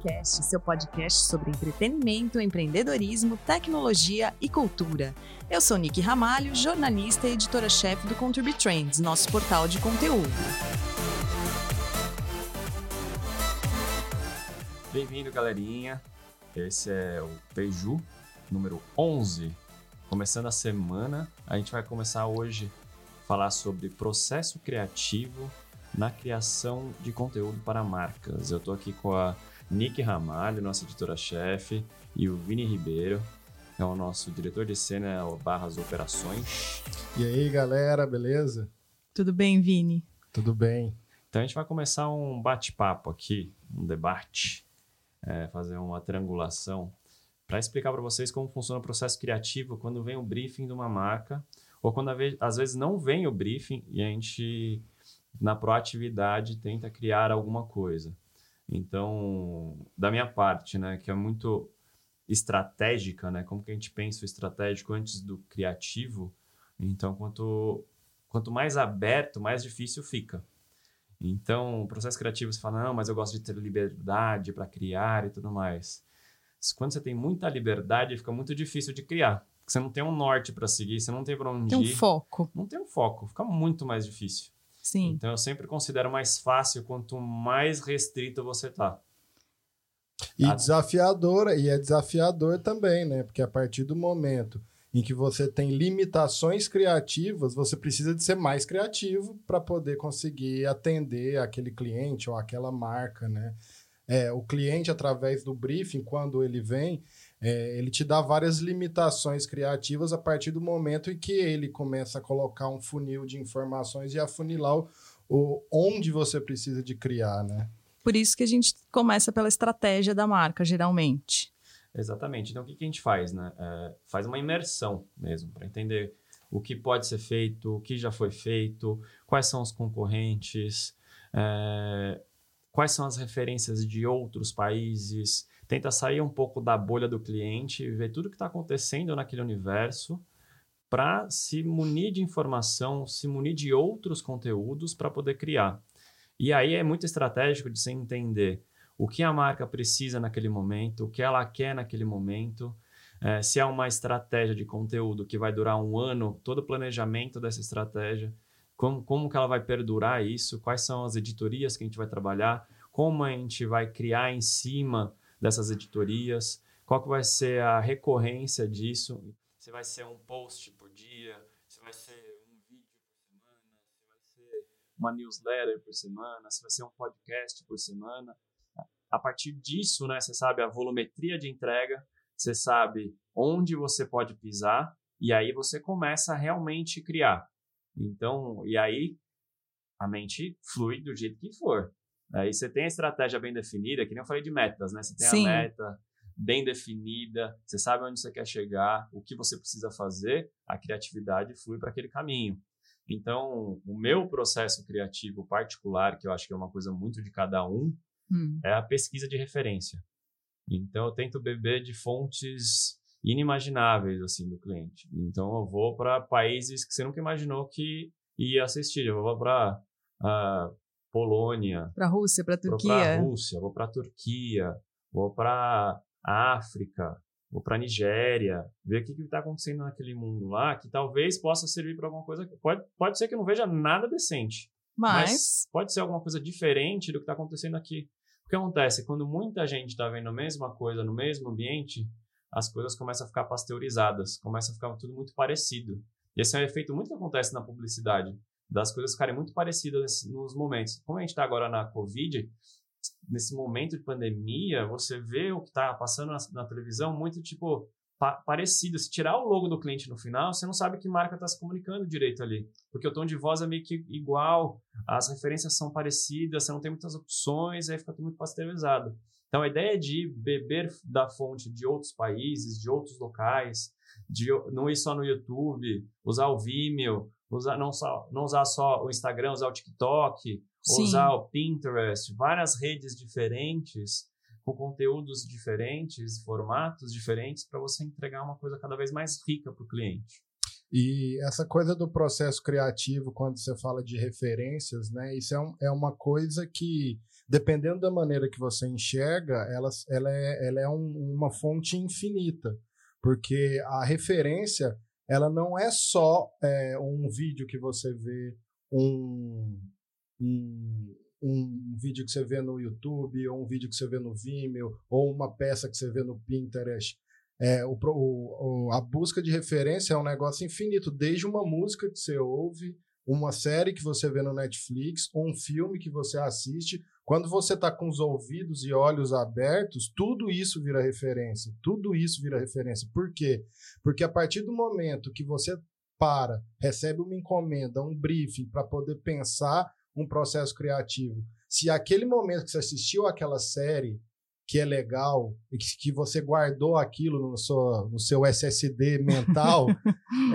Cast, seu podcast sobre entretenimento, empreendedorismo, tecnologia e cultura. Eu sou Nick Ramalho, jornalista e editora-chefe do Contribui Trends, nosso portal de conteúdo. Bem-vindo, galerinha. Esse é o Peju número 11. Começando a semana, a gente vai começar hoje a falar sobre processo criativo na criação de conteúdo para marcas. Eu estou aqui com a Nick Ramalho, nossa editora-chefe, e o Vini Ribeiro, que é o nosso diretor de cena barras operações. E aí, galera, beleza? Tudo bem, Vini? Tudo bem. Então a gente vai começar um bate-papo aqui, um debate, é, fazer uma triangulação para explicar para vocês como funciona o processo criativo quando vem o briefing de uma marca ou quando às vezes não vem o briefing e a gente na proatividade tenta criar alguma coisa. Então, da minha parte, né, que é muito estratégica, né, como que a gente pensa o estratégico antes do criativo, então quanto quanto mais aberto, mais difícil fica. Então, o processo criativo você fala, não, mas eu gosto de ter liberdade para criar e tudo mais. Quando você tem muita liberdade, fica muito difícil de criar. Você não tem um norte para seguir, você não tem para onde tem um ir. foco. Não tem um foco, fica muito mais difícil. Sim. Então eu sempre considero mais fácil quanto mais restrito você tá. E a... desafiadora, e é desafiador também, né? Porque a partir do momento em que você tem limitações criativas, você precisa de ser mais criativo para poder conseguir atender aquele cliente ou aquela marca, né? É, o cliente, através do briefing, quando ele vem, é, ele te dá várias limitações criativas a partir do momento em que ele começa a colocar um funil de informações e afunilar o, o onde você precisa de criar, né? Por isso que a gente começa pela estratégia da marca, geralmente. Exatamente. Então, o que, que a gente faz? Né? É, faz uma imersão mesmo, para entender o que pode ser feito, o que já foi feito, quais são os concorrentes, é, quais são as referências de outros países, tenta sair um pouco da bolha do cliente, ver tudo que está acontecendo naquele universo para se munir de informação, se munir de outros conteúdos para poder criar. E aí é muito estratégico de você entender o que a marca precisa naquele momento, o que ela quer naquele momento, é, se é uma estratégia de conteúdo que vai durar um ano, todo o planejamento dessa estratégia, como, como que ela vai perdurar isso, quais são as editorias que a gente vai trabalhar, como a gente vai criar em cima dessas editorias, qual que vai ser a recorrência disso, se vai ser um post por dia, se vai ser um vídeo por semana, se vai ser uma newsletter por semana, se vai ser um podcast por semana. A partir disso, né, você sabe a volumetria de entrega, você sabe onde você pode pisar e aí você começa a realmente criar. Então, e aí a mente flui do jeito que for. Aí você tem a estratégia bem definida, que nem eu falei de metas, né? Você tem Sim. a meta bem definida, você sabe onde você quer chegar, o que você precisa fazer, a criatividade flui para aquele caminho. Então, o meu processo criativo particular, que eu acho que é uma coisa muito de cada um, hum. é a pesquisa de referência. Então, eu tento beber de fontes inimagináveis assim do cliente. Então, eu vou para países que você nunca imaginou que ia assistir. Eu vou para uh, ah, Polônia. Para a Rússia, para a Turquia. Para a Rússia, vou para a Turquia, vou para a África, vou para a Nigéria, ver o que está acontecendo naquele mundo lá, que talvez possa servir para alguma coisa. Pode, pode ser que eu não veja nada decente. Mas... mas pode ser alguma coisa diferente do que está acontecendo aqui. O que acontece? Quando muita gente está vendo a mesma coisa no mesmo ambiente, as coisas começam a ficar pasteurizadas, começa a ficar tudo muito parecido. E esse é um efeito muito que acontece na publicidade das coisas ficarem muito parecidas nos momentos. Como a gente está agora na Covid, nesse momento de pandemia, você vê o que está passando na, na, televisão muito tipo pa parecido. Se tirar o logo do cliente no final, você não sabe que marca está se comunicando direito ali, porque o tom de voz é meio que igual, as referências são parecidas, você não tem muitas opções, aí fica tudo muito pasteurizado. Então a ideia de beber da fonte de outros países, de outros locais, de não ir só no YouTube, usar o Vimeo, usar, não, só, não usar só o Instagram, usar o TikTok, Sim. usar o Pinterest, várias redes diferentes, com conteúdos diferentes, formatos diferentes, para você entregar uma coisa cada vez mais rica para o cliente. E essa coisa do processo criativo, quando você fala de referências, né, isso é, um, é uma coisa que dependendo da maneira que você enxerga, ela, ela é, ela é um, uma fonte infinita, porque a referência ela não é só é, um vídeo que você vê, um, um, um vídeo que você vê no YouTube, ou um vídeo que você vê no Vimeo, ou uma peça que você vê no Pinterest. É, o, o, a busca de referência é um negócio infinito, desde uma música que você ouve, uma série que você vê no Netflix, um filme que você assiste. Quando você está com os ouvidos e olhos abertos, tudo isso vira referência. Tudo isso vira referência. Por quê? Porque a partir do momento que você para, recebe uma encomenda, um briefing para poder pensar um processo criativo. Se aquele momento que você assistiu aquela série, que é legal, e que, que você guardou aquilo no seu, no seu SSD mental,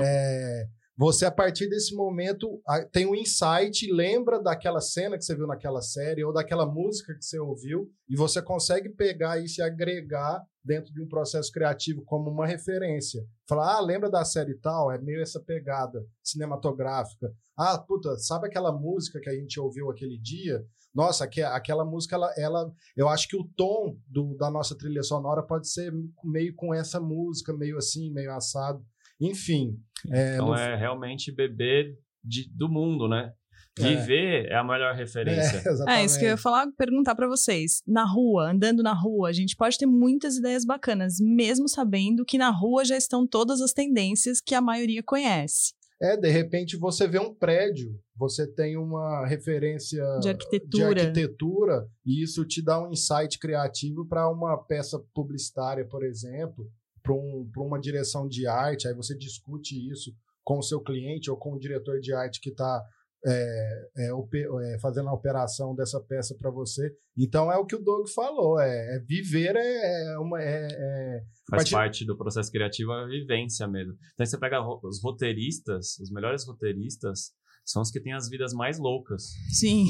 é, você, a partir desse momento, tem um insight, lembra daquela cena que você viu naquela série ou daquela música que você ouviu, e você consegue pegar isso e agregar dentro de um processo criativo como uma referência. Falar, ah, lembra da série tal? É meio essa pegada cinematográfica. Ah, puta, sabe aquela música que a gente ouviu aquele dia? Nossa, aquela música, ela, ela eu acho que o tom do, da nossa trilha sonora pode ser meio com essa música, meio assim, meio assado. Enfim. É, então no... é realmente beber de, do mundo, né? É. Viver é. é a melhor referência. É, é, isso que eu ia falar, perguntar para vocês. Na rua, andando na rua, a gente pode ter muitas ideias bacanas, mesmo sabendo que na rua já estão todas as tendências que a maioria conhece. É, de repente você vê um prédio, você tem uma referência de arquitetura, de arquitetura e isso te dá um insight criativo para uma peça publicitária, por exemplo, para um, uma direção de arte, aí você discute isso com o seu cliente ou com o diretor de arte que está é, é, é, fazendo a operação dessa peça para você. Então é o que o Doug falou, é, é viver é, é uma é, é faz partir... parte do processo criativo a vivência mesmo. Então você pega os roteiristas, os melhores roteiristas são os que têm as vidas mais loucas. Sim.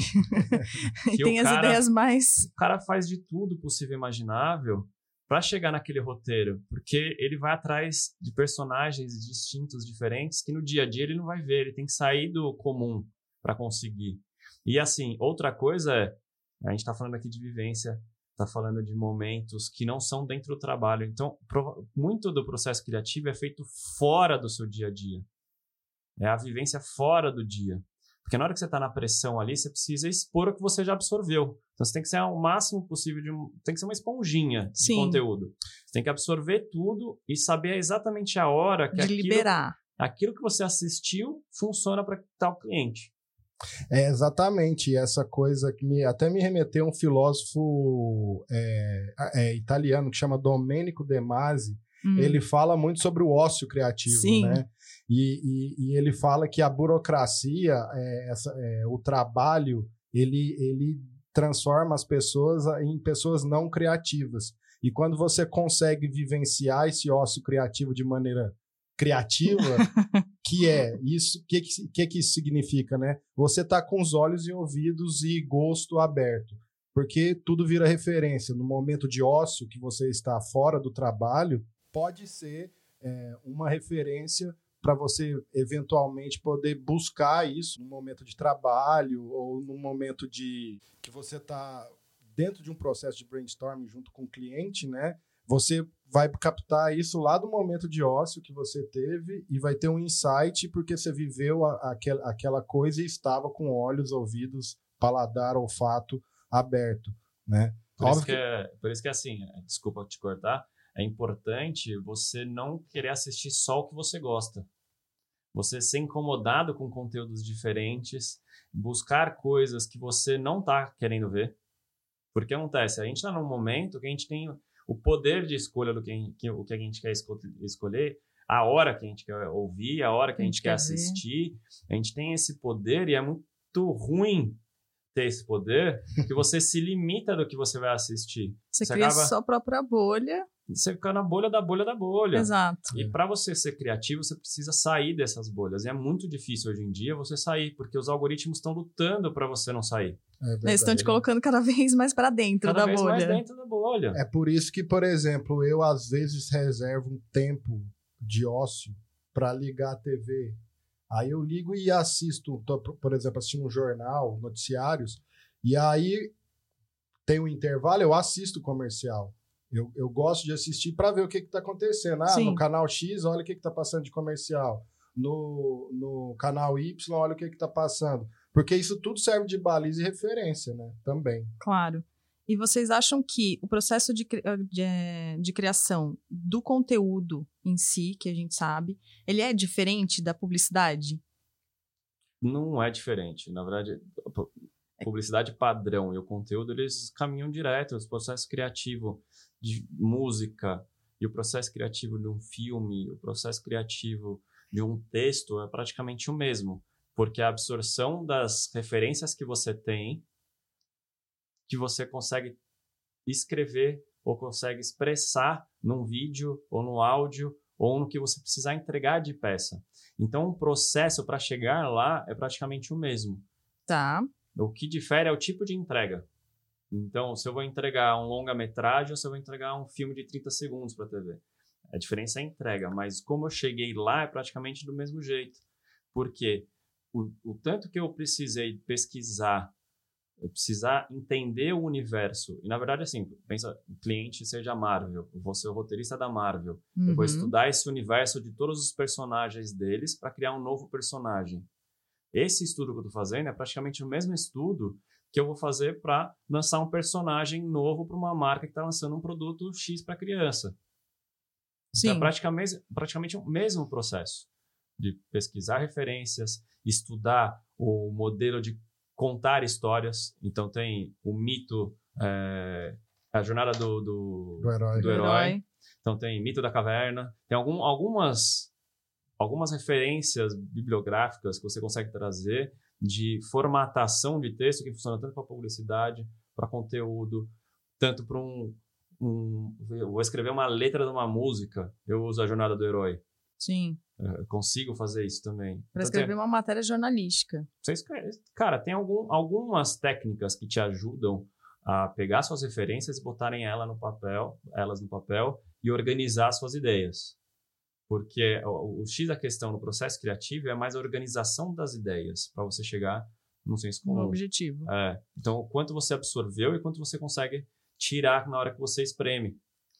e tem as cara, ideias mais. O cara faz de tudo possível e imaginável para chegar naquele roteiro, porque ele vai atrás de personagens distintos, diferentes, que no dia a dia ele não vai ver, ele tem que sair do comum para conseguir. E assim, outra coisa é, a gente está falando aqui de vivência, está falando de momentos que não são dentro do trabalho. Então, muito do processo criativo é feito fora do seu dia a dia. É a vivência fora do dia. Porque na hora que você está na pressão ali, você precisa expor o que você já absorveu. Então você tem que ser o máximo possível de um, tem que ser uma esponjinha Sim. de conteúdo. Você tem que absorver tudo e saber exatamente a hora que de aquilo, liberar. aquilo que você assistiu funciona para tal cliente. É exatamente essa coisa que me, até me remeteu um filósofo é, é, italiano que chama Domenico De Masi. Hum. Ele fala muito sobre o ócio criativo, Sim. né? E, e, e, ele fala que a burocracia, é, essa, é, o trabalho, ele, ele transforma as pessoas em pessoas não criativas. E quando você consegue vivenciar esse ócio criativo de maneira criativa, que é isso, o que, que, que isso significa, né? Você tá com os olhos e ouvidos e gosto aberto, porque tudo vira referência. No momento de ócio que você está fora do trabalho, pode ser é, uma referência para você eventualmente poder buscar isso no momento de trabalho ou no momento de que você está dentro de um processo de brainstorming junto com o cliente, né? Você vai captar isso lá do momento de ócio que você teve e vai ter um insight porque você viveu a, aquel, aquela coisa e estava com olhos, ouvidos, paladar, olfato aberto, né? Por isso, que, é, por isso que é assim, é, desculpa te cortar, é importante você não querer assistir só o que você gosta você ser incomodado com conteúdos diferentes, buscar coisas que você não está querendo ver. Porque acontece, a gente está num momento que a gente tem o poder de escolha do que, que, o que a gente quer escolher, a hora que a gente quer ouvir, a hora que a gente, a gente quer, quer assistir. A gente tem esse poder e é muito ruim ter esse poder que você se limita do que você vai assistir. Você, você cria acaba... sua própria bolha você fica na bolha da bolha da bolha. Exato. E para você ser criativo, você precisa sair dessas bolhas. E é muito difícil hoje em dia você sair, porque os algoritmos estão lutando para você não sair. É Eles estão te colocando cada vez mais para dentro cada da vez bolha. mais dentro da bolha. É por isso que, por exemplo, eu às vezes reservo um tempo de ócio para ligar a TV. Aí eu ligo e assisto, tô, por exemplo, assistindo um jornal, noticiários, e aí tem um intervalo, eu assisto o comercial. Eu, eu gosto de assistir para ver o que está acontecendo. Ah, Sim. no canal X, olha o que está passando de comercial. No, no canal Y, olha o que está passando. Porque isso tudo serve de baliza e referência, né? Também. Claro. E vocês acham que o processo de, de, de criação do conteúdo em si, que a gente sabe, ele é diferente da publicidade? Não é diferente. Na verdade, publicidade padrão e o conteúdo, eles caminham direto. O processo criativo de música e o processo criativo de um filme, o processo criativo de um texto é praticamente o mesmo. Porque a absorção das referências que você tem, que você consegue escrever ou consegue expressar num vídeo ou no áudio ou no que você precisar entregar de peça. Então, o processo para chegar lá é praticamente o mesmo. Tá. O que difere é o tipo de entrega. Então, se eu vou entregar um longa-metragem ou se eu vou entregar um filme de 30 segundos para a TV. A diferença é a entrega, mas como eu cheguei lá é praticamente do mesmo jeito. Porque o, o tanto que eu precisei pesquisar, eu precisar entender o universo, e na verdade, assim, pensa, o cliente seja Marvel, eu vou ser o roteirista da Marvel, eu vou Uhum. estudar esse universo de todos os personagens deles para criar um novo personagem. Esse estudo que eu estou fazendo é praticamente o mesmo estudo que eu vou fazer para lançar um personagem novo para uma marca que está lançando um produto X para criança. Sim. Então, é praticamente, praticamente o mesmo processo de pesquisar referências, estudar o modelo de contar histórias. Então, tem o mito, é, a jornada do, do, Do herói. do herói. Então tem Mito da Caverna, tem algum, algumas algumas referências bibliográficas que você consegue trazer de formatação de texto que funciona tanto para publicidade, para conteúdo, tanto para um, um vou escrever uma letra de uma música, eu uso a jornada do herói. Sim. Eu consigo fazer isso também. Para Então, escrever tem- uma matéria jornalística. você escreve- Cara, tem algum, algumas técnicas que te ajudam a pegar suas referências e botarem ela no papel, elas no papel e organizar suas ideias. Porque o, o X da questão no processo criativo é mais a organização das ideias para você chegar num senso Um comum. objetivo. É. Então, o quanto você absorveu e quanto você consegue tirar na hora que você espreme.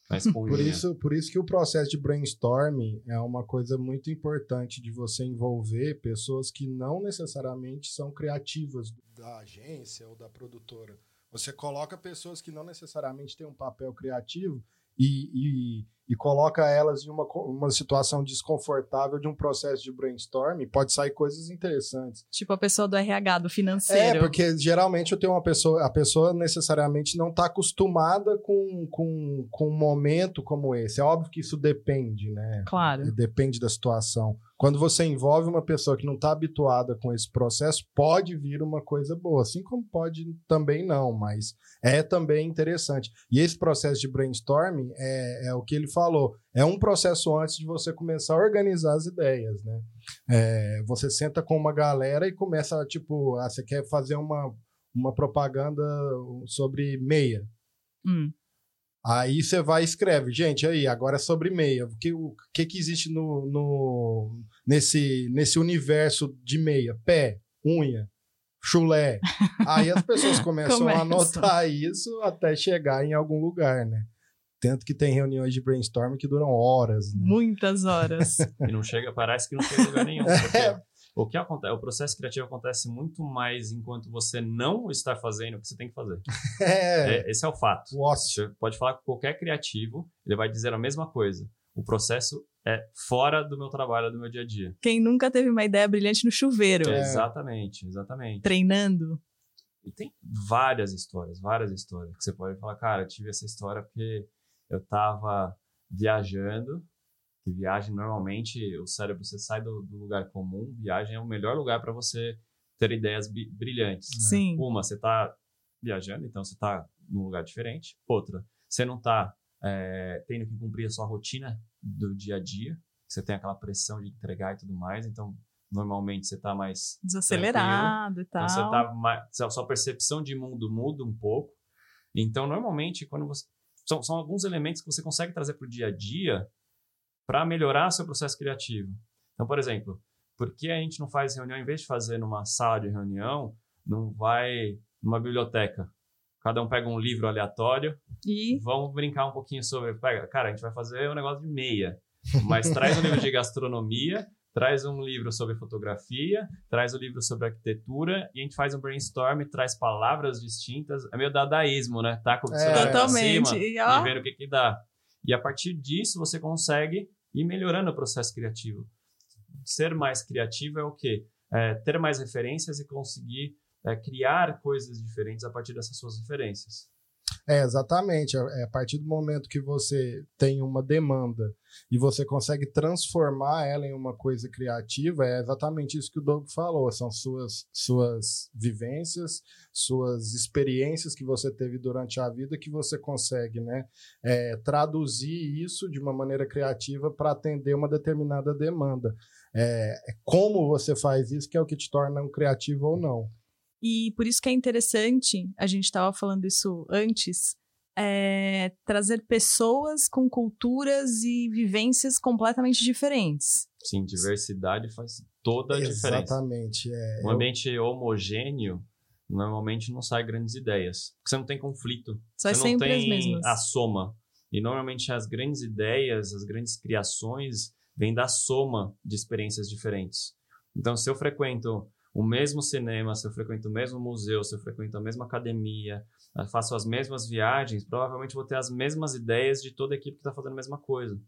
Por isso, por isso que o processo de brainstorming é uma coisa muito importante de você envolver pessoas que não necessariamente são criativas da agência ou da produtora. Você coloca pessoas que não necessariamente têm um papel criativo e, e, e coloca elas em uma, uma situação desconfortável de um processo de brainstorming, pode sair coisas interessantes. Tipo a pessoa do RH, do financeiro. É, porque geralmente eu tenho uma pessoa, a pessoa necessariamente não está acostumada com, com, com um momento como esse. É óbvio que isso depende, né? Claro. Depende da situação. Quando você envolve uma pessoa que não está habituada com esse processo, pode vir uma coisa boa, assim como pode também não, mas é também interessante. E esse processo de brainstorming é, é o que ele falou. É um processo antes de você começar a organizar as ideias, né? É, você senta com uma galera e começa, tipo, ah, você quer fazer uma, uma propaganda sobre meia. Hum. Aí você vai e escreve, gente, aí, agora é sobre meia. O que, o que, que existe no, no, nesse, nesse universo de meia? Pé, unha, chulé. Aí as pessoas começam Começam. a anotar isso até chegar em algum lugar, né? Tanto que tem reuniões de brainstorming que duram horas, né? Muitas horas. E não chega, parece que não chega em lugar nenhum. Porque É. o que acontece, o processo criativo acontece muito mais enquanto você não está fazendo o que você tem que fazer. É, É, esse é o fato. o ócio. Você pode falar com qualquer criativo, ele vai dizer a mesma coisa. O processo é fora do meu trabalho, do meu dia a dia. Quem nunca teve uma ideia brilhante no chuveiro, É. Exatamente, exatamente. treinando? E tem várias histórias, várias histórias que você pode falar, cara, eu tive essa história porque eu tava viajando, que viagem normalmente o cérebro você sai do, do lugar comum, viagem é o melhor lugar para você ter ideias brilhantes. Sim. Uma, você tá viajando, então você tá num lugar diferente. Outra, você não tá é, tendo que cumprir a sua rotina do dia a dia, você tem aquela pressão de entregar e tudo mais, então normalmente você tá mais Desacelerado e tal. então, você tá mais, a sua percepção de mundo muda um pouco. Então, normalmente, quando você. São, são alguns elementos que você consegue trazer para o dia a dia para melhorar seu processo criativo. Então, por exemplo, por que a gente não faz reunião, em vez de fazer numa sala de reunião, não vai numa biblioteca? cada um pega um livro aleatório E vamos brincar um pouquinho sobre. Pega, cara, a gente vai fazer um negócio de meia, mas traz um livro de gastronomia, traz um livro sobre fotografia, traz um livro sobre arquitetura e a gente faz um brainstorm, traz palavras distintas. É meio dadaísmo, né? Tá com o pra totalmente. cima E, ó, e vendo o que que dá. E a partir disso você consegue ir melhorando o processo criativo. Ser mais criativo é o quê? É ter mais referências e conseguir é, criar coisas diferentes a partir dessas suas referências. É, exatamente. É a partir do momento que você tem uma demanda e você consegue transformar ela em uma coisa criativa, é exatamente isso que o Doug falou. São suas, suas vivências, suas experiências que você teve durante a vida que você consegue né, é, traduzir isso de uma maneira criativa para atender uma determinada demanda. É, é como você faz isso que é o que te torna um criativo ou não. E por isso que é interessante, a gente estava falando isso antes, é, trazer pessoas com culturas e vivências completamente diferentes. Sim, diversidade faz toda a diferença. Exatamente. É, Um ambiente homogêneo normalmente não sai grandes ideias. Porque você não tem conflito. Só é você não sempre as tem mesmas. a soma. E normalmente as grandes ideias, as grandes criações vêm da soma de experiências diferentes. Então, se eu frequento o mesmo cinema, se eu frequento o mesmo museu, se eu frequento a mesma academia, eu faço as mesmas viagens, provavelmente vou ter as mesmas ideias de toda a equipe que está fazendo a mesma coisa.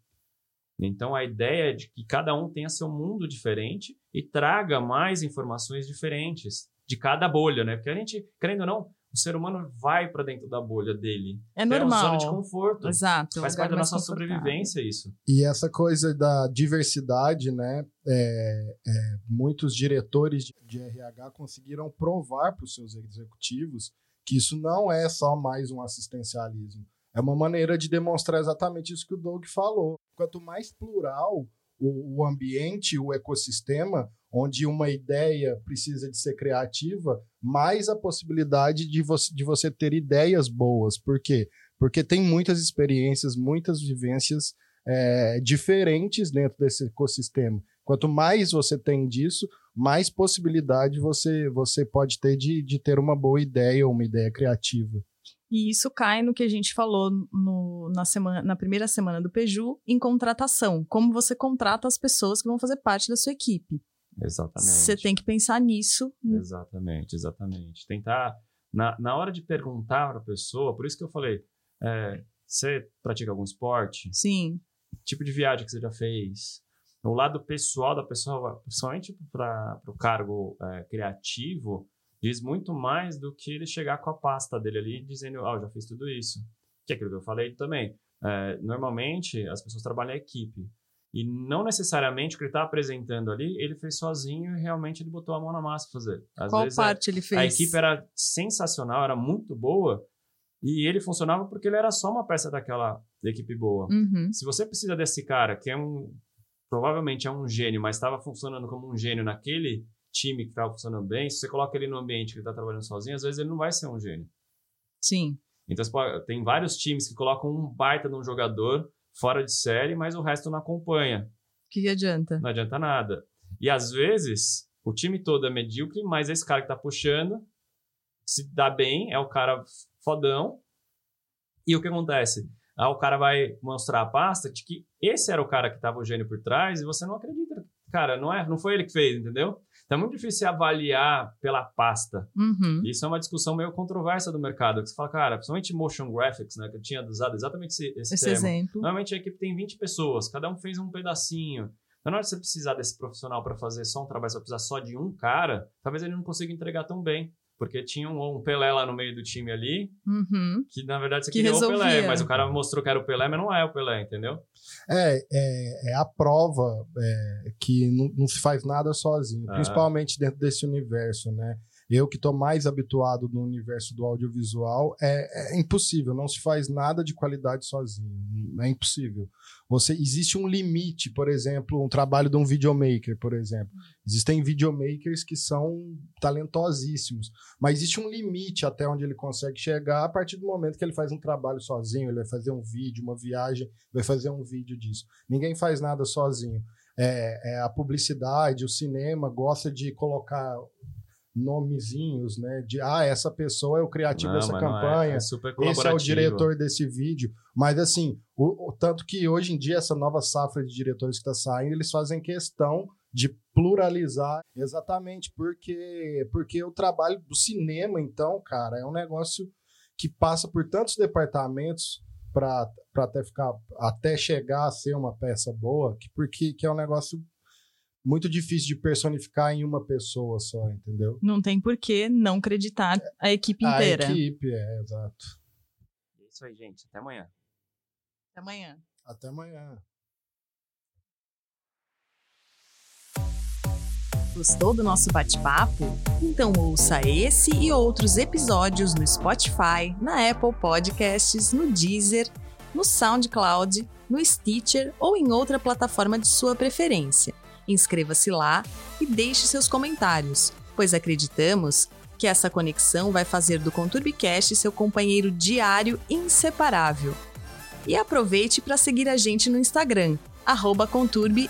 Então, a ideia é de que cada um tenha seu mundo diferente e traga mais informações diferentes de cada bolha, né? Porque a gente, querendo ou não, o ser humano vai para dentro da bolha dele. É É uma normal. zona de conforto. Exato. Faz parte da nossa sobrevivência isso. E essa coisa da diversidade, né? é, é, muitos diretores de RH conseguiram provar para os seus executivos que isso não é só mais um assistencialismo. É uma maneira de demonstrar exatamente isso que o Doug falou. Quanto mais plural o, o ambiente, o ecossistema, onde uma ideia precisa de ser criativa, mais a possibilidade de você, de você ter ideias boas. Por quê? Porque tem muitas experiências, muitas vivências é, diferentes dentro desse ecossistema. Quanto mais você tem disso, mais possibilidade você, você pode ter de, de ter uma boa ideia ou uma ideia criativa. E isso cai no que a gente falou no- na, semana, na primeira semana do Peju, em contratação. Como você contrata as pessoas que vão fazer parte da sua equipe. Exatamente. Você tem que pensar nisso. Exatamente, exatamente. Tentar, na, na hora de perguntar para a pessoa, por isso que eu falei, é, você pratica algum esporte? Sim. Tipo de viagem que você já fez? O lado pessoal da pessoa, principalmente para o cargo é, criativo, diz muito mais do que ele chegar com a pasta dele ali dizendo, ah, eu já fiz tudo isso. Que é aquilo que eu falei também. É, normalmente, as pessoas trabalham em equipe. E não necessariamente o que ele está apresentando ali, ele fez sozinho e realmente ele botou a mão na massa para fazer. Às Qual parte ele fez? a equipe era sensacional, era muito boa, e ele funcionava porque ele era só uma peça daquela equipe boa. Uhum. Se você precisa desse cara, que é um. Provavelmente é um gênio, mas estava funcionando como um gênio naquele time que estava funcionando bem, se você coloca ele no ambiente que ele está trabalhando sozinho, às vezes ele não vai ser um gênio. Sim. Então tem vários times que colocam um baita de um jogador fora de série, mas o resto não acompanha. O que, adianta? Não adianta nada. E às vezes, o time todo é medíocre, mas esse cara que tá puxando se dá bem, é o cara fodão. E o que acontece? Ah, o cara vai mostrar a pasta de que esse era o cara que tava o gênio por trás e você não acredita. Cara, não, é, não foi ele que fez, entendeu? Então é muito difícil avaliar pela pasta. Uhum. Isso é uma discussão meio controversa do mercado. Que você fala, cara, principalmente motion graphics, né? Que eu tinha usado exatamente esse, esse, Esse exemplo. Normalmente a equipe tem 20 pessoas, cada um fez um pedacinho. Então, na hora de você precisar desse profissional para fazer só um trabalho, você precisar só de um cara, talvez ele não consiga entregar tão bem. Porque tinha um, um Pelé lá no meio do time ali, Uhum. que na verdade você Que queria o Pelé, resolvia. mas o cara mostrou que era o Pelé, mas não é o Pelé, entendeu? É, é, é a prova é, que não, não se faz nada sozinho, Ah. principalmente dentro desse universo, né? Eu que estou mais habituado no universo do audiovisual, é, é impossível, não se faz nada de qualidade sozinho, é impossível. Você existe um limite, por exemplo, um trabalho de um videomaker, por exemplo. Existem videomakers que são talentosíssimos, mas existe um limite até onde ele consegue chegar a partir do momento que ele faz um trabalho sozinho, ele vai fazer um vídeo, uma viagem, vai fazer um vídeo disso. Ninguém faz nada sozinho. É, é a publicidade, o cinema gosta de colocar nomezinhos, né? De ah, essa pessoa é o criativo Não, dessa é. campanha, É super esse é o diretor desse vídeo. Mas assim, o, o- tanto que hoje em dia essa nova safra de diretores que está saindo, eles fazem questão de pluralizar exatamente porque porque o trabalho do cinema, então, cara, é um negócio que passa por tantos departamentos para até ficar até chegar a ser uma peça boa, que porque que é um negócio muito difícil de personificar em uma pessoa só, entendeu? Não tem por que não acreditar a equipe inteira. A equipe, é, exato. É isso aí, gente. Até amanhã. Até amanhã. Até amanhã. Gostou do nosso bate-papo? Então ouça esse e outros episódios no Spotify, na Apple Podcasts, no Deezer, no SoundCloud, no Stitcher ou em outra plataforma de sua preferência. Inscreva-se lá e deixe seus comentários, pois acreditamos que essa conexão vai fazer do Conturbicast seu companheiro diário inseparável. E aproveite para seguir a gente no Instagram, arroba conturbe__.